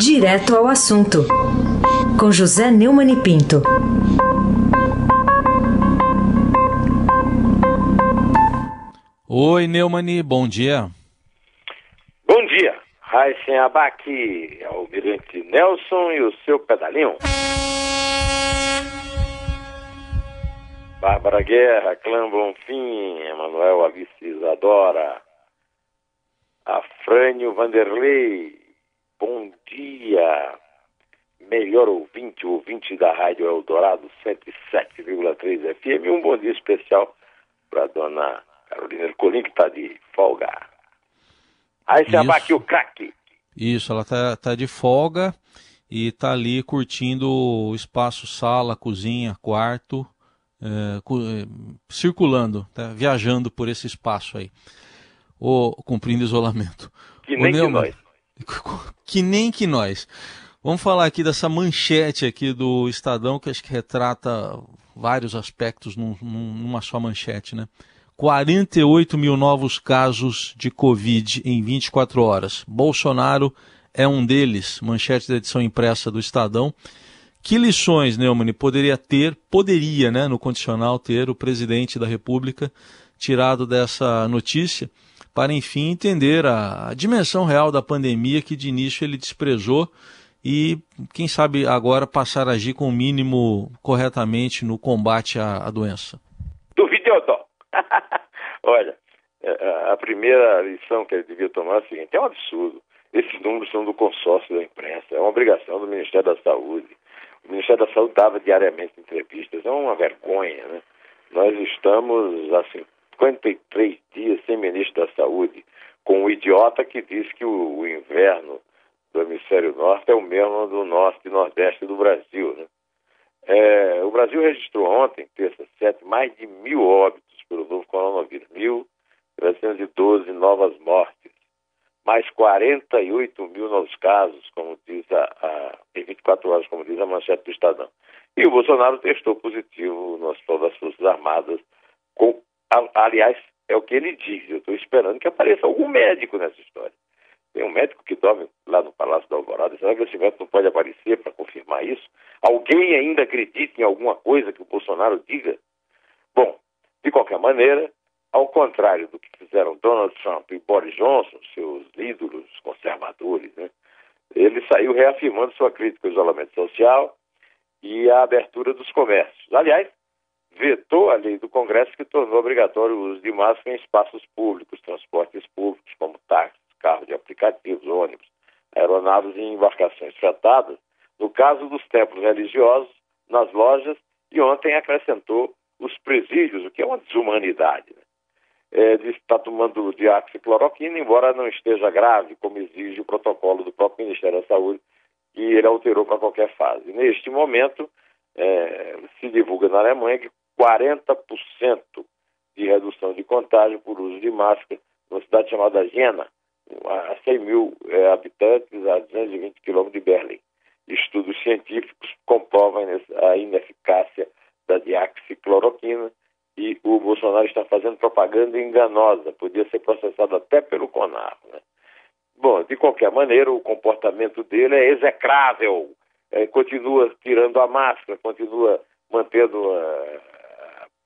Direto ao assunto, com José Neumann e Pinto. Oi, Neumani, bom dia. Bom dia, Raíssen Abac, Almirante Nelson e o seu pedalinho. Bárbara Guerra, Clã Bonfim, Emanuel Alice Isadora, Afrânio Vanderlei, bom dia, melhor ouvinte, ouvinte da Rádio Eldorado 107,3 FM, um bom dia especial para dona Carolina Ercolim, que está de folga. Aí se abate o craque. Isso, ela está tá de folga e está ali curtindo o espaço sala, cozinha, quarto, é, circulando, tá viajando por esse espaço aí, ou cumprindo isolamento. Que nem que nós. Que nem que nós. Vamos falar aqui dessa manchete aqui do Estadão, que acho que retrata vários aspectos num, numa só manchete, né? 48 mil novos casos de Covid em 24 horas. Bolsonaro é um deles, manchete da edição impressa do Estadão. Que lições, Neumann, poderia ter, poderia, né, no condicional, ter o presidente da República tirado dessa notícia para, enfim, entender a, a dimensão real da pandemia que de início ele desprezou e, quem sabe, agora passar a agir com o mínimo corretamente no combate à, à doença? Duvide ou. Olha, é, a primeira lição que ele devia tomar é a seguinte: é um absurdo. Esses números são do consórcio da imprensa, é uma obrigação do Ministério da Saúde. O Ministério da Saúde dava diariamente entrevistas, é uma vergonha, né? Nós estamos há 53 dias sem ministro da Saúde, com um idiota que diz que o, o inverno do hemisfério norte é o mesmo do norte e nordeste do Brasil, né? É, o Brasil registrou ontem, terça, sete, mais de mil óbitos pelo novo coronavírus, 1.312 novas mortes mais 48 mil novos casos, como diz a, a, em 24 horas, como diz a manchete do Estadão. E o Bolsonaro testou positivo no Hospital das Forças Armadas, com, aliás, é o que ele diz. Eu estou esperando que apareça algum médico nessa história. Tem um médico que dorme lá no Palácio da Alvorada. Será que esse médico não pode aparecer para confirmar isso? Alguém ainda acredita em alguma coisa que o Bolsonaro diga? Bom, de qualquer maneira, ao contrário do que fizeram Donald Trump e Boris Johnson, seus ídolos conservadores, né? ele saiu reafirmando sua crítica ao isolamento social e à abertura dos comércios. Aliás, vetou a lei do Congresso que tornou obrigatório o uso de máscara em espaços públicos, transportes públicos, como táxis, carros de aplicativos, ônibus, aeronaves e embarcações fretadas, no caso dos templos religiosos, nas lojas, e ontem acrescentou os presídios, o que é uma desumanidade. Né? é, estar tomando diaxicloroquina, embora não esteja grave, como exige o protocolo do próprio Ministério da Saúde, que ele alterou para qualquer fase. Neste momento, é, se divulga na Alemanha que 40% de redução de contágio por uso de máscara numa cidade chamada Jena, a 100 mil é, habitantes, a 220 quilômetros de Berlim. Estudos científicos comprovam a ineficácia da diaxicloroquina e o Bolsonaro está fazendo propaganda enganosa, podia ser processado até pelo CONAR. Né? Bom, de qualquer maneira, o comportamento dele é execrável, é, continua tirando a máscara, continua mantendo a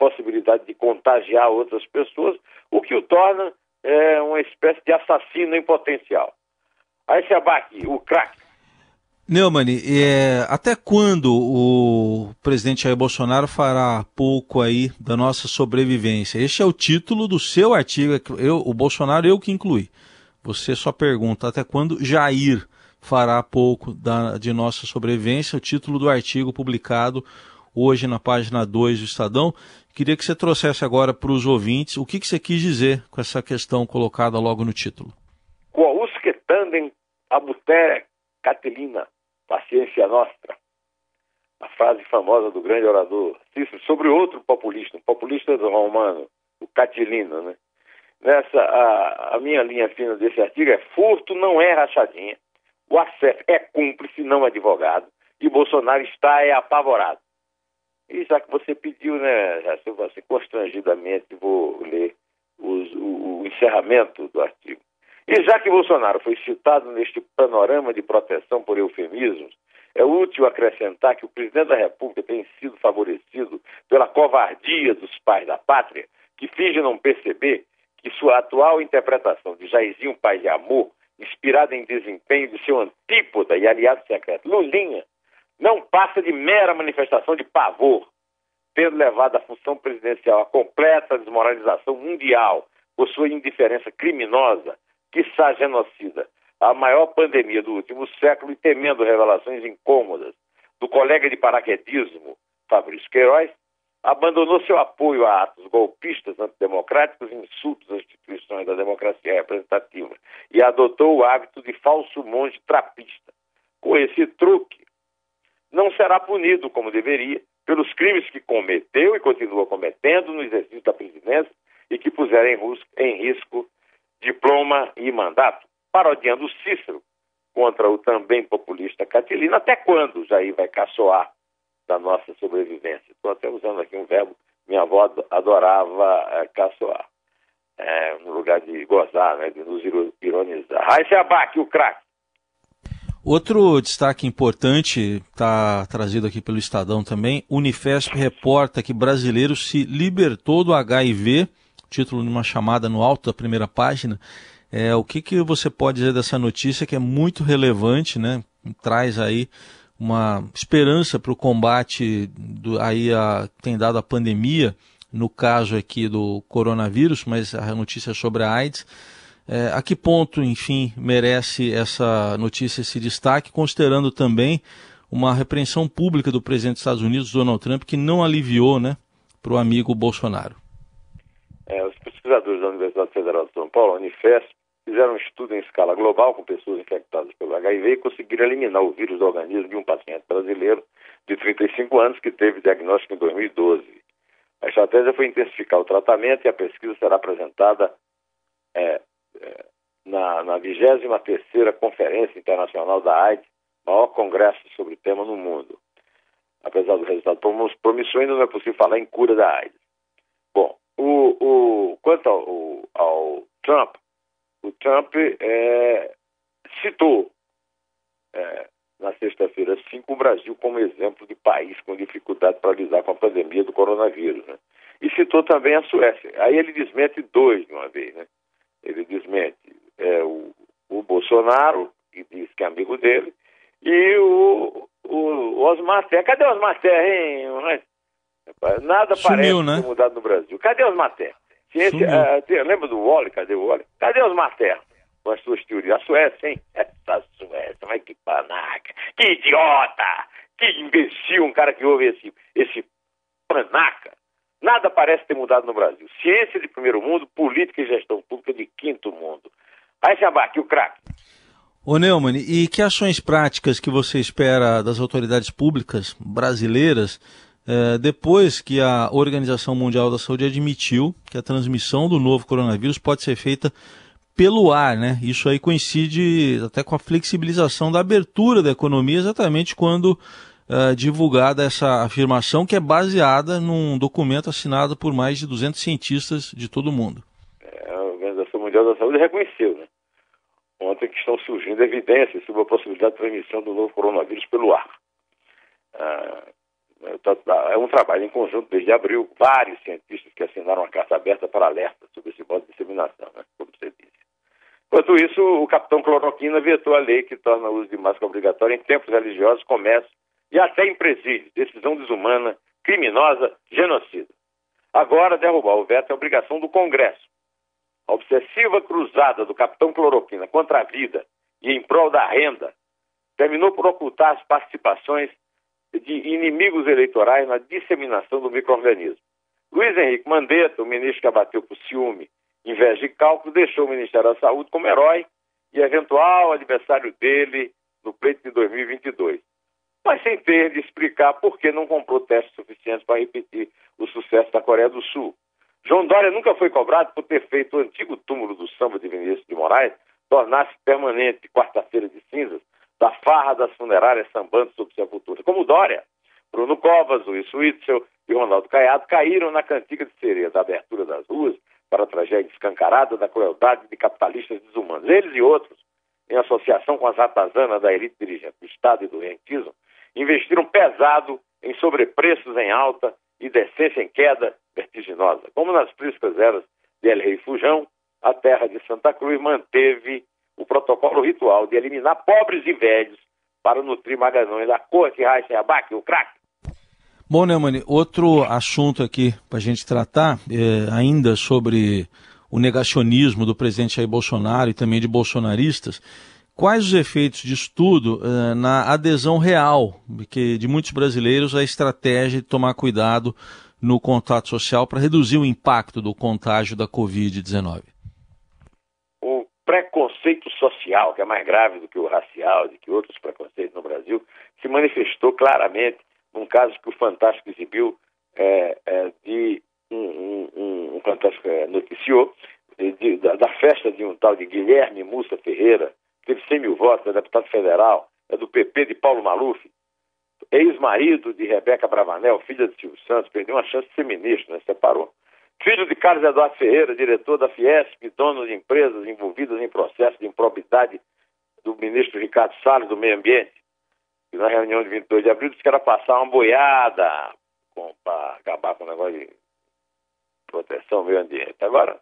possibilidade de contagiar outras pessoas, o que o torna é, uma espécie de assassino em potencial. Aí se abate o craque Neumann, é, até quando o presidente Jair Bolsonaro fará pouco aí da nossa sobrevivência? Este é o título do seu artigo, eu, o Bolsonaro eu que incluí. Você só pergunta até quando Jair fará pouco da, de nossa sobrevivência, o título do artigo publicado hoje na página 2 do Estadão. Queria que você trouxesse agora para os ouvintes o que, que você quis dizer com essa questão colocada logo no título. Quausque tandem abutere Catilina paciência nossa. A frase famosa do grande orador Cícero sobre outro populista, um populista romano, o Catilino, né? Nessa, a, a, minha linha fina desse artigo é furto não é rachadinha, o acesso é cúmplice, não advogado, e Bolsonaro está é apavorado. E já que você pediu, né, se você constrangidamente vou ler os, o, o encerramento do artigo. E já que Bolsonaro foi citado neste panorama de proteção por eufemismos, é útil acrescentar que o presidente da República tem sido favorecido pela covardia dos pais da pátria, que fingem não perceber que sua atual interpretação de Jairzinho Pai de Amor, inspirada em desempenho de seu antípoda e aliado secreto, Lulinha, não passa de mera manifestação de pavor, tendo levado a função presidencial à completa desmoralização mundial por sua indiferença criminosa, quiçá genocida, a maior pandemia do último século e temendo revelações incômodas do colega de paraquedismo, Fabrício Queiroz, abandonou seu apoio a atos golpistas antidemocráticos e insultos às instituições da democracia representativa e adotou o hábito de falso monge trapista. Com esse truque, não será punido como deveria pelos crimes que cometeu e continua cometendo no exercício da presidência e que puseram em risco, diploma e mandato, parodiando Cícero contra o também populista Catilina. Até quando Jair vai caçoar da nossa sobrevivência? Estou até usando aqui um verbo, minha avó adorava é, caçoar. É, no lugar de gozar, né, de nos ironizar. Raíssa Abac, o craque. Outro destaque importante está trazido aqui pelo Estadão também. Unifesp reporta que brasileiro se libertou do HIV, título de uma chamada no alto da primeira página. É, o que, que você pode dizer dessa notícia que é muito relevante, né? Traz aí uma esperança para o combate do, aí a, tem dado a pandemia, no caso aqui do coronavírus, mas a notícia é sobre a AIDS. É, a que ponto, enfim, merece essa notícia esse destaque, considerando também uma repreensão pública do presidente dos Estados Unidos, Donald Trump, que não aliviou né, para o amigo Bolsonaro? É, os pesquisadores da Universidade Federal de São Paulo, Unifesp, fizeram um estudo em escala global com pessoas infectadas pelo HIV e conseguiram eliminar o vírus do organismo de um paciente brasileiro de 35 anos que teve diagnóstico em 2012. A estratégia foi intensificar o tratamento e a pesquisa será apresentada é, na, na 23ª Conferência Internacional da AIDS, maior congresso sobre o tema no mundo. Apesar do resultado promissor, ainda não é possível falar em cura da AIDS. Bom, o, o, quanto ao, ao, Trump, o Trump é, citou é, na sexta-feira 5 o Brasil como exemplo de país com dificuldade para lidar com a pandemia do coronavírus. Né? E citou também a Suécia. Aí ele desmente dois de uma vez. Né? Ele desmente é, o, o Bolsonaro, que diz que é amigo dele, e o, o Osmar Terra. Cadê o Osmar hein? Nada Sumiu, parece né? mudado no Brasil. Cadê os? Ciência, uh, lembra do Wally? Cadê o Wally? Cadê os Terra? Com as suas teorias. A Suécia, hein? Essa Suécia, mas que panaca. Que idiota! Que imbecil um cara que ouve esse, esse panaca. Nada parece ter mudado no Brasil. Ciência de primeiro mundo, política e gestão pública de quinto mundo. Aí se abate o craque. Ô Neumann, e que ações práticas que você espera das autoridades públicas brasileiras eh, depois que a Organização Mundial da Saúde admitiu que a transmissão do novo coronavírus pode ser feita pelo ar, né? Isso aí coincide até com a flexibilização da abertura da economia, exatamente quando uh, divulgada essa afirmação que é baseada num documento assinado por mais de 200 cientistas de todo o mundo. É, a Organização Mundial da Saúde reconheceu, né? Ontem que estão surgindo evidências sobre a possibilidade de transmissão do novo coronavírus pelo ar. Ah, é um trabalho em conjunto desde abril, vários cientistas que assinaram uma carta aberta para alerta sobre esse modo de disseminação, né? como você disse. Enquanto isso, o capitão Cloroquina vetou a lei que torna o uso de máscara obrigatório em tempos religiosos, comércio e até em presídio, decisão desumana, criminosa, genocida. Agora, derrubar o veto é obrigação do Congresso. A obsessiva cruzada do capitão Cloroquina contra a vida e em prol da renda terminou por ocultar as participações de inimigos eleitorais na disseminação do microorganismo. Luiz Henrique Mandetta, o ministro que abateu por ciúme, inveja e cálculo, deixou o Ministério da Saúde como herói e eventual adversário dele no pleito de 2022 mas sem ter de explicar por que não comprou testes suficientes para repetir o sucesso da Coreia do Sul. João Dória nunca foi cobrado por ter feito o antigo túmulo do samba de Vinícius de Moraes tornar-se permanente quarta-feira de cinzas da farra das funerárias sambando sobre sepultura. Como Dória, Bruno Covas, Luiz Witzel e Ronaldo Caiado caíram na cantiga de sereia da abertura das ruas para a tragédia escancarada da crueldade de capitalistas desumanos. Eles e outros, em associação com as ratazanas da elite dirigente do Estado e do rentismo, investiram pesado em sobrepreços em alta e decência em queda vertiginosa. Como nas priscas eras de El Rei Fujão, a terra de Santa Cruz manteve o protocolo ritual de eliminar pobres e velhos para nutrir magalhães da corte Raíssa Abac, o craque. Bom, Neumann, outro assunto aqui para a gente tratar, é, ainda sobre o negacionismo do presidente Jair Bolsonaro e também de bolsonaristas, quais os efeitos de estudo uh, na adesão real que, de muitos brasileiros à estratégia de tomar cuidado no contato social para reduzir o impacto do contágio da Covid-19? O preconceito social, que é mais grave do que o racial, do que outros preconceitos no Brasil, se manifestou claramente num caso que o Fantástico exibiu é, é, de um, um, um, Fantástico é, noticiou de, da, da, festa de um tal de Guilherme Mussa Ferreira, teve 100 mil votos, é deputado federal, é do PP de Paulo Maluf, ex-marido de Rebeca Bravanel, filha de Silvio Santos, perdeu uma chance de ser ministro, né? Separou. Filho de Carlos Eduardo Ferreira, diretor da Fiesp, dono de empresas envolvidas em processo de improbidade do ministro Ricardo Salles, do Meio Ambiente, que na reunião de 22 de abril disse que era passar uma boiada para acabar com o negócio de proteção ao meio ambiente. Agora,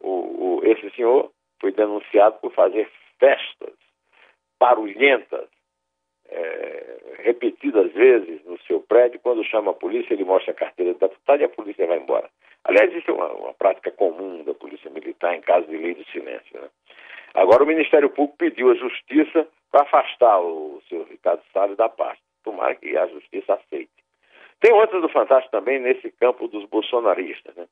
o, o, esse senhor foi denunciado por fazer festas barulhentas, é, repetidas vezes no seu prédio. Quando chama a polícia, ele mostra a carteira de deputado e a polícia vai embora. Aliás, isso é uma, uma prática comum da polícia militar em caso de lei do silêncio. Né? Agora, o Ministério Público pediu à Justiça para afastar o senhor Ricardo Salles da pasta. Tomara que a Justiça aceite. Tem outra do Fantástico também nesse campo dos bolsonaristas. Né?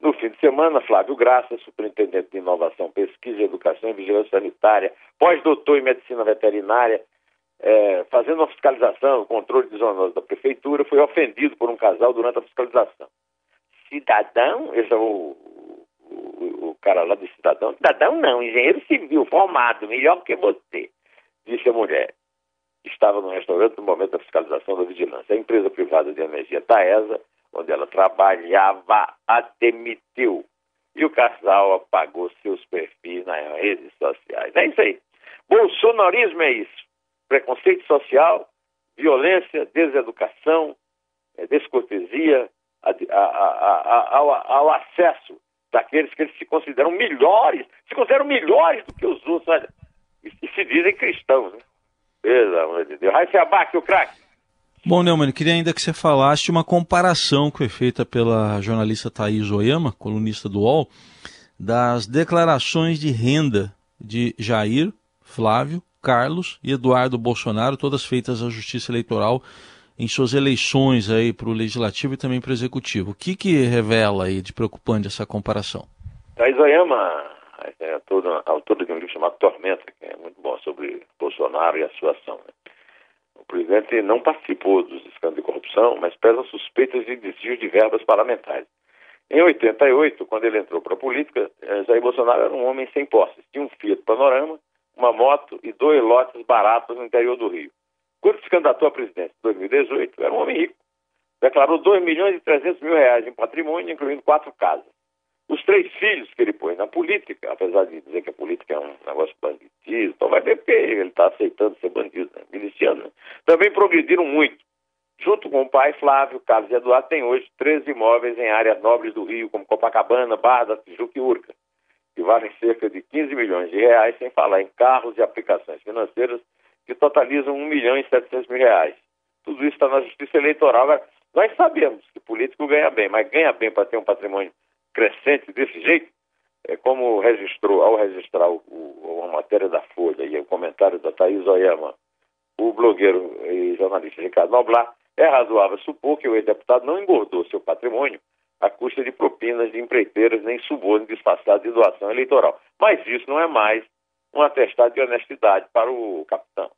No fim de semana, Flávio Graça, superintendente de Inovação, Pesquisa, Educação e Vigilância Sanitária, pós-doutor em Medicina Veterinária, é, fazendo uma fiscalização, controle desonoso da prefeitura, foi ofendido por um casal durante a fiscalização. Cidadão, esse é o, o, o cara lá do cidadão, cidadão não, engenheiro civil, formado, melhor que você, disse a mulher. Estava no restaurante no momento da fiscalização da vigilância. A empresa privada de energia Taesa onde ela trabalhava, a demitiu. E o casal apagou seus perfis nas redes sociais. É isso aí. Bolsonarismo é isso. Preconceito social, violência, deseducação, é, descortesia a, a, a, ao, ao, acesso daqueles que eles se consideram melhores, se consideram melhores do que os outros, olha, e, e se dizem cristãos, né? Pelo amor de Deus. Vai se o craque. Bom, Neumann, queria ainda que você falasse uma comparação que foi feita pela jornalista Thaís Oyama, colunista do UOL, das declarações de renda de Jair, Flávio, Carlos e Eduardo Bolsonaro, todas feitas à Justiça Eleitoral em suas eleições aí para o Legislativo e também para o Executivo. O que, que revela aí de preocupante essa comparação? Thaís Oyama é autora de um livro chamado Tormenta, que é muito bom sobre Bolsonaro e a sua ação. Né? Presidente não participou dos escândalos de corrupção, mas pesa suspeitas de desvio de verbas parlamentares. Em 88, quando ele entrou para a política, eh, Jair Bolsonaro era um homem sem posses. Tinha um Fiat Panorama, uma moto e dois lotes baratos no interior do Rio. Quando se candidatou à presidência em 2018, era um homem rico. Declarou 2 milhões e 300 mil reais em patrimônio, incluindo quatro casas. Os três filhos que ele põe na política, apesar de dizer que a política é um negócio banditismo, então vai ver porque ele está aceitando ser bandido, né? miliciano, né? também progrediram muito. Junto com o pai Flávio, Carlos Eduardo tem hoje 13 imóveis em áreas nobres do Rio, como Copacabana, Barra da Tijuca e Urca, que valem cerca de 15 milhões de reais, sem falar em carros e aplicações financeiras que totalizam 1 milhão e 700 mil reais. Tudo isso está na justiça eleitoral. Nós sabemos que político ganha bem, mas ganha bem para ter um patrimônio crescente desse jeito, é como registrou, ao registrar o, o, a matéria da Folha e o comentário da Thaís Oyama, o blogueiro e jornalista Ricardo Noblar, é razoável supor que o ex-deputado não engordou seu patrimônio à custa de propinas de empreiteiras nem suborno disfarçado de doação eleitoral. Mas isso não é mais um atestado de honestidade para o capitão.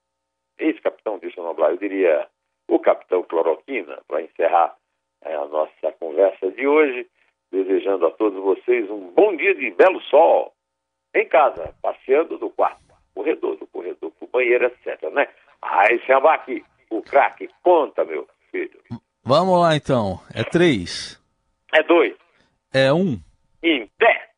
Esse capitão, disse o Noblar, eu diria o capitão Cloroquina, para encerrar é, a nossa conversa de hoje desejando a todos vocês um bom dia de belo sol em casa, passeando do quarto, corredor, do corredor pro banheiro, etc, né? Aí, chama aqui, o craque, conta, meu filho. Vamos lá, então. É três. É dois. É um. em pé.